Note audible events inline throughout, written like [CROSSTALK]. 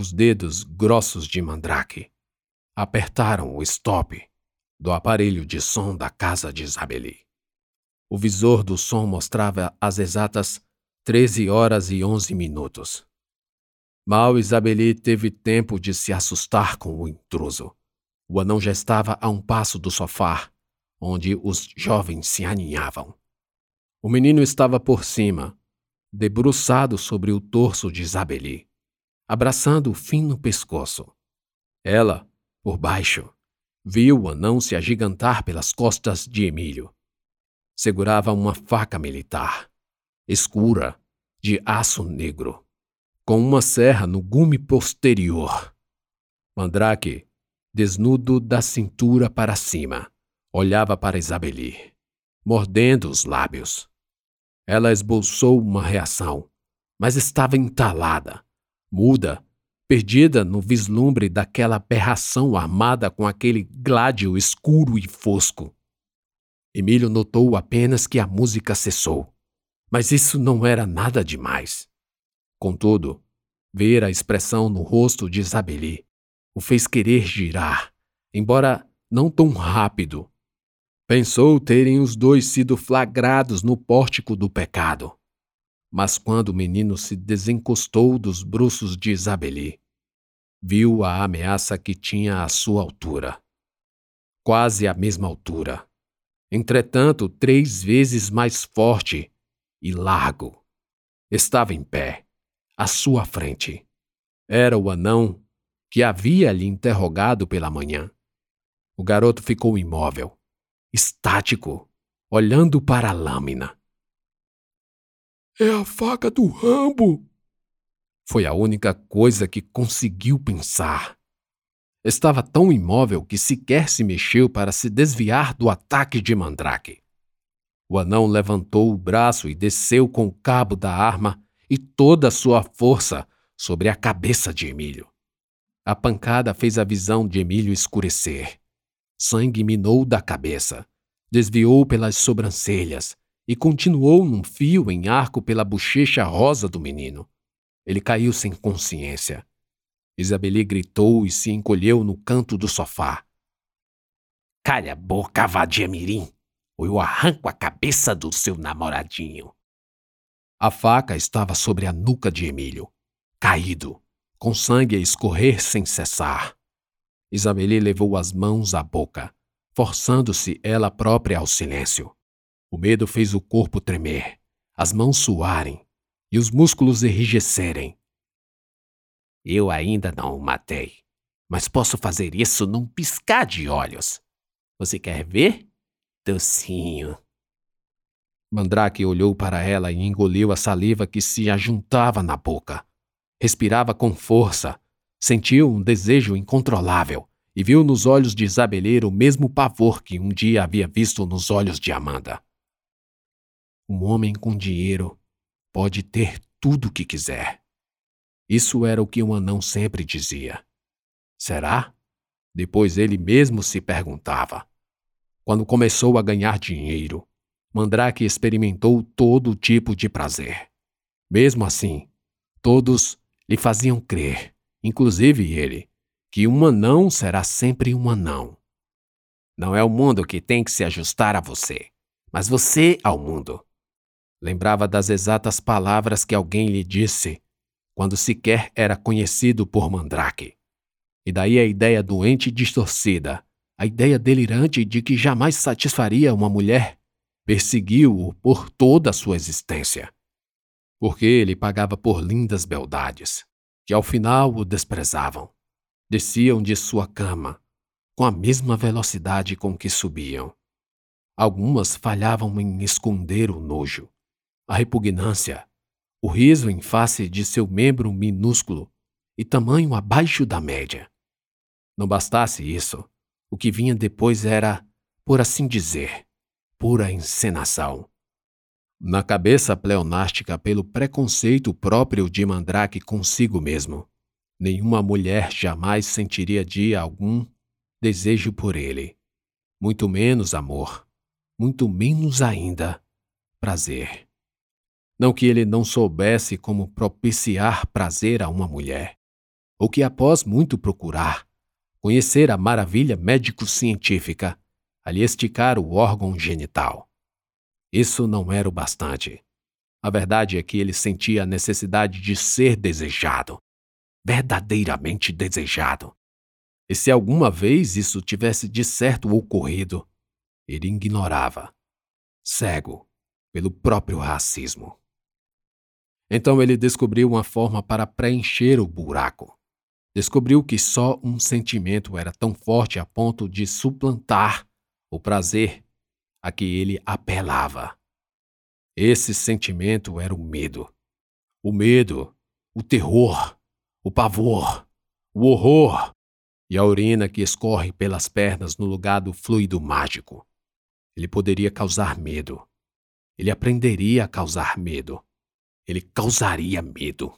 Os dedos grossos de Mandrake apertaram o stop do aparelho de som da casa de Isabeli. O visor do som mostrava as exatas 13 horas e 11 minutos. Mal Isabeli teve tempo de se assustar com o intruso. O anão já estava a um passo do sofá, onde os jovens se aninhavam. O menino estava por cima, debruçado sobre o torso de Isabeli, abraçando o fino pescoço. Ela, por baixo, viu o anão se agigantar pelas costas de Emílio. Segurava uma faca militar, escura, de aço negro, com uma serra no gume posterior. Mandrake, desnudo da cintura para cima, olhava para Isabeli, mordendo os lábios. Ela esboçou uma reação, mas estava entalada, muda perdida no vislumbre daquela aberração armada com aquele gládio escuro e fosco. Emílio notou apenas que a música cessou, mas isso não era nada demais. Contudo, ver a expressão no rosto de Isabeli o fez querer girar, embora não tão rápido. Pensou terem os dois sido flagrados no pórtico do pecado. Mas quando o menino se desencostou dos bruços de Isabeli, viu a ameaça que tinha à sua altura. Quase à mesma altura. Entretanto, três vezes mais forte e largo. Estava em pé, à sua frente. Era o anão que havia lhe interrogado pela manhã. O garoto ficou imóvel, estático, olhando para a lâmina. É a faca do Rambo! Foi a única coisa que conseguiu pensar. Estava tão imóvel que sequer se mexeu para se desviar do ataque de Mandrake. O anão levantou o braço e desceu com o cabo da arma e toda a sua força sobre a cabeça de Emílio. A pancada fez a visão de Emílio escurecer. Sangue minou da cabeça, desviou pelas sobrancelhas e continuou num fio em arco pela bochecha rosa do menino. Ele caiu sem consciência. Isabeli gritou e se encolheu no canto do sofá. Calha a boca, vadia mirim, ou eu arranco a cabeça do seu namoradinho. A faca estava sobre a nuca de Emílio, caído, com sangue a escorrer sem cessar. Isabeli levou as mãos à boca, forçando-se ela própria ao silêncio. O medo fez o corpo tremer, as mãos suarem e os músculos enrijecerem. Eu ainda não o matei, mas posso fazer isso num piscar de olhos. Você quer ver? Docinho. Mandrake olhou para ela e engoliu a saliva que se ajuntava na boca. Respirava com força, sentiu um desejo incontrolável e viu nos olhos de Isabeleira o mesmo pavor que um dia havia visto nos olhos de Amanda. Um homem com dinheiro pode ter tudo o que quiser. Isso era o que o anão sempre dizia. Será? Depois ele mesmo se perguntava. Quando começou a ganhar dinheiro, Mandrake experimentou todo tipo de prazer. Mesmo assim, todos lhe faziam crer, inclusive ele, que um anão será sempre um anão. Não é o mundo que tem que se ajustar a você, mas você ao mundo. Lembrava das exatas palavras que alguém lhe disse quando sequer era conhecido por Mandrake. E daí a ideia doente e distorcida, a ideia delirante de que jamais satisfaria uma mulher, perseguiu-o por toda a sua existência. Porque ele pagava por lindas beldades, que ao final o desprezavam. Desciam de sua cama, com a mesma velocidade com que subiam. Algumas falhavam em esconder o nojo a repugnância, o riso em face de seu membro minúsculo e tamanho abaixo da média. Não bastasse isso, o que vinha depois era, por assim dizer, pura encenação. Na cabeça pleonástica pelo preconceito próprio de Mandrake consigo mesmo, nenhuma mulher jamais sentiria dia algum desejo por ele, muito menos amor, muito menos ainda prazer. Não que ele não soubesse como propiciar prazer a uma mulher. ou que após muito procurar, conhecer a maravilha médico-científica, ali esticar o órgão genital. Isso não era o bastante. A verdade é que ele sentia a necessidade de ser desejado, verdadeiramente desejado. E se alguma vez isso tivesse de certo ocorrido, ele ignorava, cego pelo próprio racismo. Então ele descobriu uma forma para preencher o buraco. Descobriu que só um sentimento era tão forte a ponto de suplantar o prazer a que ele apelava. Esse sentimento era o medo. O medo, o terror, o pavor, o horror e a urina que escorre pelas pernas no lugar do fluido mágico. Ele poderia causar medo. Ele aprenderia a causar medo. Ele causaria medo.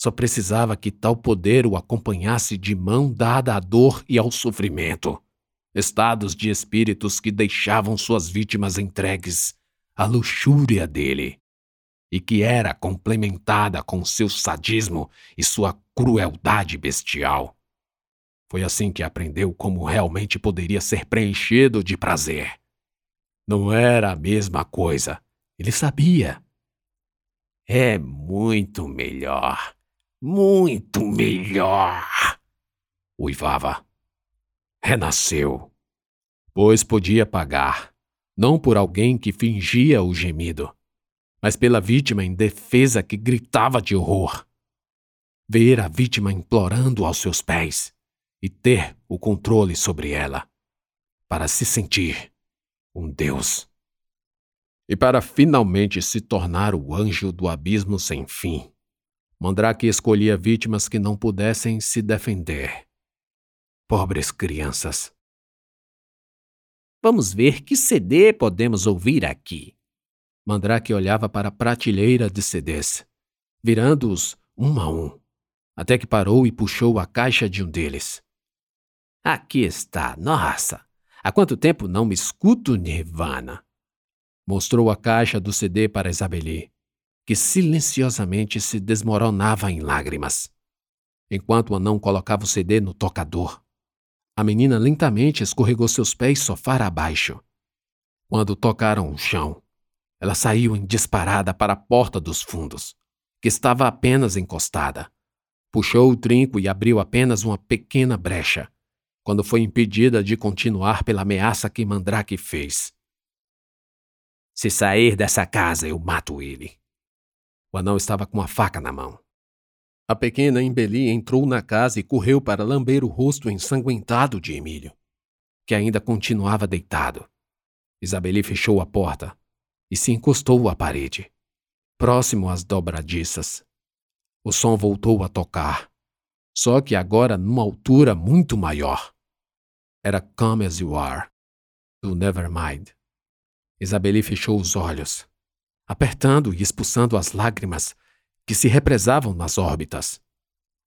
Só precisava que tal poder o acompanhasse de mão dada à dor e ao sofrimento. Estados de espíritos que deixavam suas vítimas entregues à luxúria dele e que era complementada com seu sadismo e sua crueldade bestial. Foi assim que aprendeu como realmente poderia ser preenchido de prazer. Não era a mesma coisa. Ele sabia. É muito melhor. Muito melhor. Uivava. Renasceu. Pois podia pagar, não por alguém que fingia o gemido, mas pela vítima indefesa que gritava de horror. Ver a vítima implorando aos seus pés e ter o controle sobre ela, para se sentir um Deus. E para finalmente se tornar o anjo do abismo sem fim, Mandrake escolhia vítimas que não pudessem se defender. Pobres crianças. Vamos ver que CD podemos ouvir aqui. Mandrake olhava para a prateleira de CDs, virando-os um a um, até que parou e puxou a caixa de um deles. Aqui está, nossa! Há quanto tempo não me escuto Nirvana? Mostrou a caixa do CD para Isabeli, que silenciosamente se desmoronava em lágrimas. Enquanto o anão colocava o CD no tocador, a menina lentamente escorregou seus pés sofá abaixo. Quando tocaram o chão, ela saiu em disparada para a porta dos fundos, que estava apenas encostada. Puxou o trinco e abriu apenas uma pequena brecha quando foi impedida de continuar pela ameaça que Mandrake fez. Se sair dessa casa, eu mato ele. O anão estava com a faca na mão. A pequena Embeli entrou na casa e correu para lamber o rosto ensanguentado de Emílio, que ainda continuava deitado. Isabeli fechou a porta e se encostou à parede, próximo às dobradiças. O som voltou a tocar, só que agora numa altura muito maior era Come As You Are, do Nevermind. Isabeli fechou os olhos, apertando e expulsando as lágrimas que se represavam nas órbitas.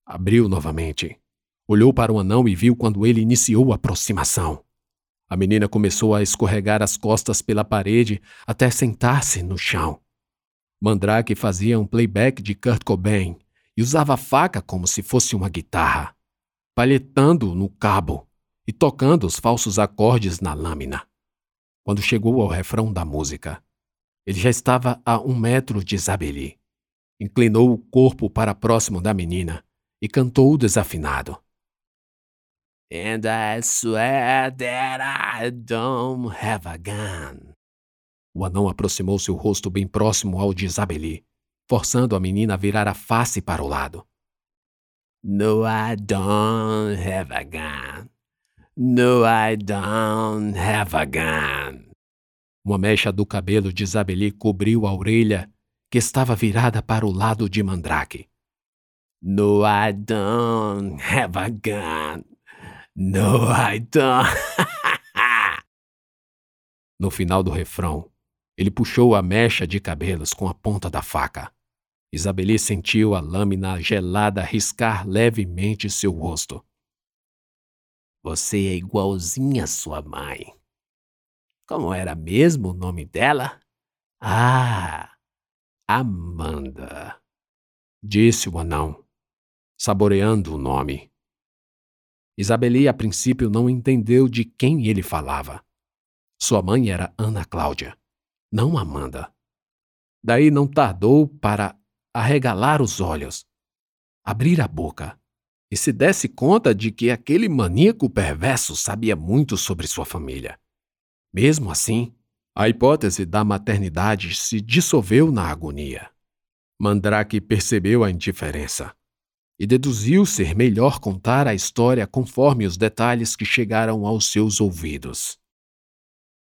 Abriu novamente. Olhou para o anão e viu quando ele iniciou a aproximação. A menina começou a escorregar as costas pela parede até sentar-se no chão. Mandrake fazia um playback de Kurt Cobain e usava a faca como se fosse uma guitarra, palhetando no cabo e tocando os falsos acordes na lâmina. Quando chegou ao refrão da música, ele já estava a um metro de Isabeli. Inclinou o corpo para próximo da menina e cantou desafinado. And I swear that I don't have a gun. O anão aproximou seu rosto bem próximo ao de Isabeli, forçando a menina a virar a face para o lado. No, I don't have a gun. No, I don't have a gun. Uma mecha do cabelo de Isabeli cobriu a orelha, que estava virada para o lado de Mandrake. No, I don't have a gun. No, I don't. [LAUGHS] no final do refrão, ele puxou a mecha de cabelos com a ponta da faca. Isabeli sentiu a lâmina gelada riscar levemente seu rosto. Você é igualzinha à sua mãe. Como era mesmo o nome dela? Ah, Amanda, disse o anão. saboreando o nome. Isabeli, a princípio, não entendeu de quem ele falava. Sua mãe era Ana Cláudia, não Amanda. Daí não tardou para arregalar os olhos, abrir a boca e se desse conta de que aquele maníaco perverso sabia muito sobre sua família. Mesmo assim, a hipótese da maternidade se dissolveu na agonia. Mandrake percebeu a indiferença e deduziu ser melhor contar a história conforme os detalhes que chegaram aos seus ouvidos.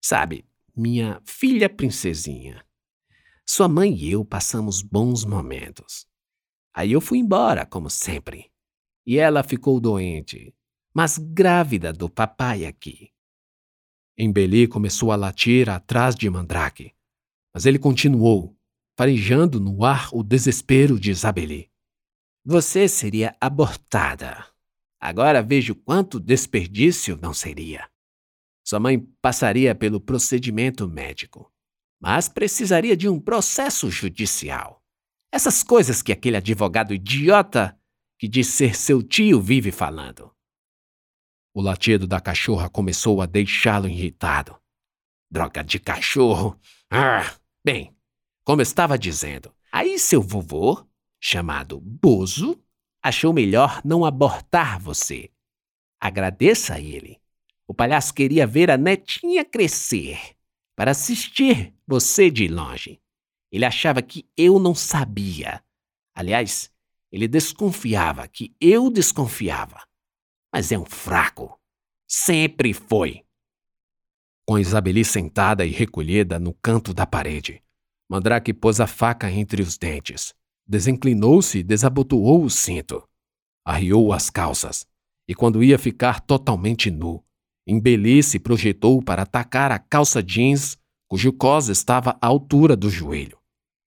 Sabe, minha filha princesinha, sua mãe e eu passamos bons momentos. Aí eu fui embora, como sempre. E ela ficou doente, mas grávida do papai aqui. Embeli começou a latir atrás de Mandrake, mas ele continuou, farejando no ar o desespero de Isabeli. Você seria abortada. Agora vejo quanto desperdício não seria. Sua mãe passaria pelo procedimento médico, mas precisaria de um processo judicial. Essas coisas que aquele advogado idiota que diz ser seu tio vive falando. O latido da cachorra começou a deixá-lo irritado. Droga de cachorro! Ah! Bem, como eu estava dizendo, aí seu vovô chamado Bozo, achou melhor não abortar você. Agradeça a ele. O palhaço queria ver a netinha crescer para assistir você de longe. Ele achava que eu não sabia. Aliás, ele desconfiava que eu desconfiava. Mas é um fraco. Sempre foi. Com Isabeli sentada e recolhida no canto da parede, Mandrake pôs a faca entre os dentes Desinclinou-se e desabotoou o cinto. Arriou as calças. E quando ia ficar totalmente nu, embelisse e projetou para atacar a calça jeans, cujo cós estava à altura do joelho.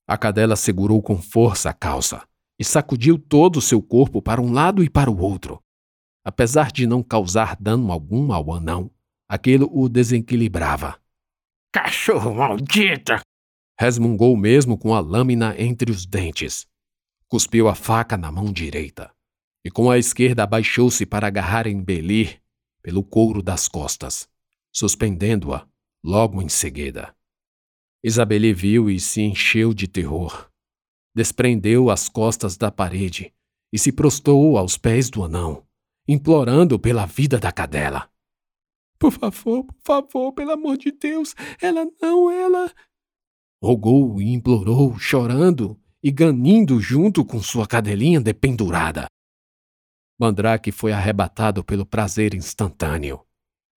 A cadela segurou com força a calça e sacudiu todo o seu corpo para um lado e para o outro. Apesar de não causar dano algum ao anão, aquilo o desequilibrava. Cachorro maldita! Resmungou mesmo com a lâmina entre os dentes. Cuspiu a faca na mão direita e com a esquerda abaixou-se para agarrar em Belir pelo couro das costas, suspendendo-a logo em seguida. Isabelle viu e se encheu de terror. Desprendeu as costas da parede e se prostrou aos pés do anão, implorando pela vida da cadela. Por favor, por favor, pelo amor de Deus, ela não, ela rogou e implorou, chorando e ganindo junto com sua cadelinha dependurada. Mandrake foi arrebatado pelo prazer instantâneo.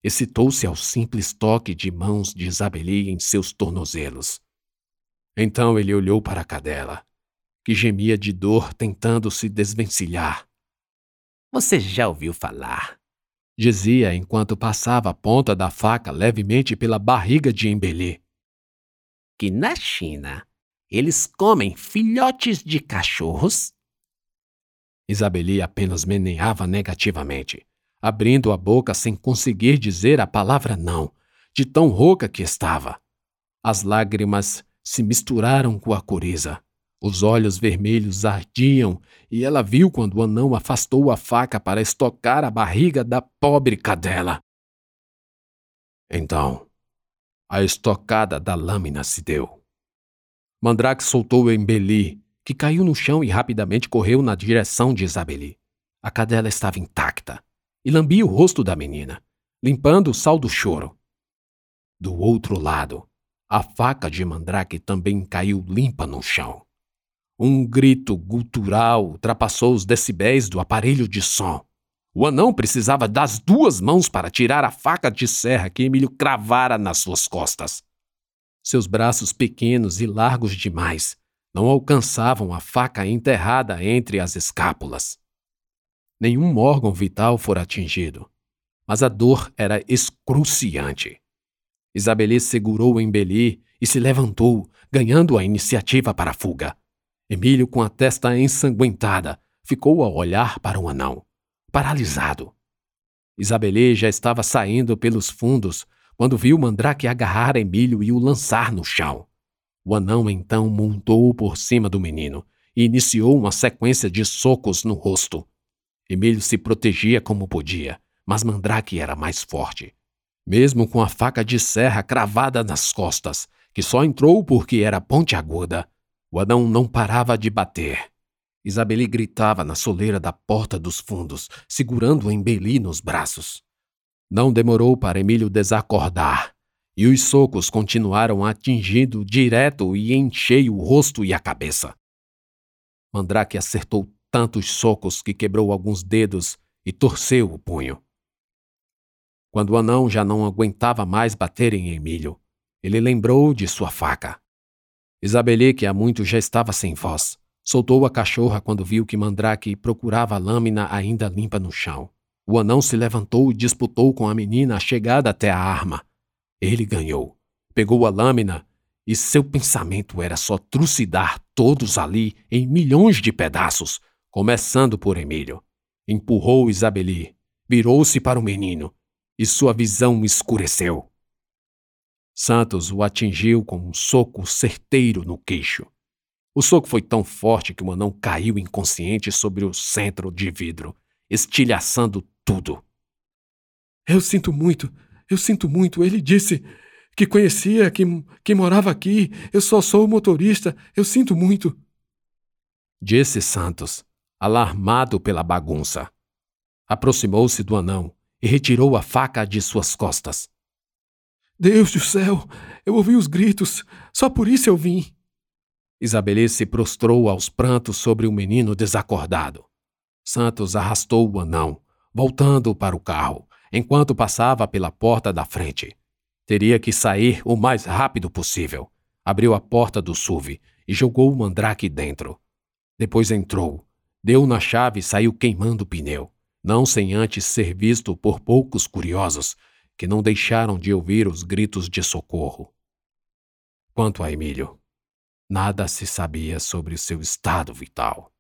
Excitou-se ao simples toque de mãos de Isabeli em seus tornozelos. Então ele olhou para a cadela, que gemia de dor tentando se desvencilhar. Você já ouviu falar? Dizia enquanto passava a ponta da faca levemente pela barriga de Embelê que na China eles comem filhotes de cachorros? Isabeli apenas meneava negativamente, abrindo a boca sem conseguir dizer a palavra não, de tão rouca que estava. As lágrimas se misturaram com a coriza. Os olhos vermelhos ardiam e ela viu quando o anão afastou a faca para estocar a barriga da pobre cadela. Então, a estocada da lâmina se deu. Mandrake soltou Embeli, que caiu no chão e rapidamente correu na direção de Isabeli. A cadela estava intacta e lambia o rosto da menina, limpando o sal do choro. Do outro lado, a faca de Mandrake também caiu limpa no chão. Um grito gutural ultrapassou os decibéis do aparelho de som. O anão precisava das duas mãos para tirar a faca de serra que Emílio cravara nas suas costas. Seus braços pequenos e largos demais não alcançavam a faca enterrada entre as escápulas. Nenhum órgão vital fora atingido, mas a dor era excruciante. Isabeli segurou Embeli e se levantou, ganhando a iniciativa para a fuga. Emílio, com a testa ensanguentada, ficou a olhar para o anão paralisado. Isabelê já estava saindo pelos fundos quando viu Mandrake agarrar Emílio e o lançar no chão. O anão então montou por cima do menino e iniciou uma sequência de socos no rosto, Emílio se protegia como podia, mas Mandrake era mais forte. Mesmo com a faca de serra cravada nas costas, que só entrou porque era pontiaguda, o anão não parava de bater. Isabeli gritava na soleira da porta dos fundos, segurando embeli nos braços. Não demorou para Emílio desacordar, e os socos continuaram atingindo direto e em cheio o rosto e a cabeça. Mandrake acertou tantos socos que quebrou alguns dedos e torceu o punho. Quando o anão já não aguentava mais bater em Emílio, ele lembrou de sua faca. Isabeli, que há muito já estava sem voz, soltou a cachorra quando viu que Mandrake procurava a lâmina ainda limpa no chão. O anão se levantou e disputou com a menina a chegada até a arma. Ele ganhou. Pegou a lâmina e seu pensamento era só trucidar todos ali em milhões de pedaços, começando por Emílio. Empurrou Isabeli, virou-se para o menino e sua visão escureceu. Santos o atingiu com um soco certeiro no queixo. O soco foi tão forte que o anão caiu inconsciente sobre o centro de vidro, estilhaçando tudo. Eu sinto muito, eu sinto muito. Ele disse que conhecia, que, que morava aqui. Eu só sou o motorista. Eu sinto muito. Disse Santos, alarmado pela bagunça. Aproximou-se do anão e retirou a faca de suas costas. Deus do céu! Eu ouvi os gritos. Só por isso eu vim. Isabelê se prostrou aos prantos sobre o menino desacordado. Santos arrastou o anão, voltando para o carro, enquanto passava pela porta da frente. Teria que sair o mais rápido possível. Abriu a porta do SUV e jogou o mandrake dentro. Depois entrou, deu na chave e saiu queimando o pneu não sem antes ser visto por poucos curiosos que não deixaram de ouvir os gritos de socorro. Quanto a Emílio, nada se sabia sobre seu estado vital.